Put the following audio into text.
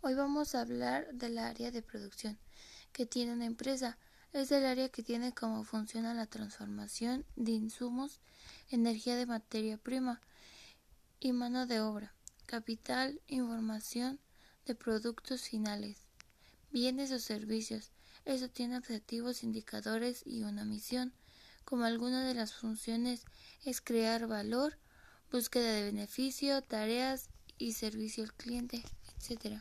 Hoy vamos a hablar del área de producción que tiene una empresa. Es el área que tiene como funciona la transformación de insumos, energía de materia prima y mano de obra, capital, información de productos finales, bienes o servicios. Eso tiene objetivos, indicadores y una misión. Como alguna de las funciones es crear valor, búsqueda de beneficio, tareas y servicio al cliente, etc.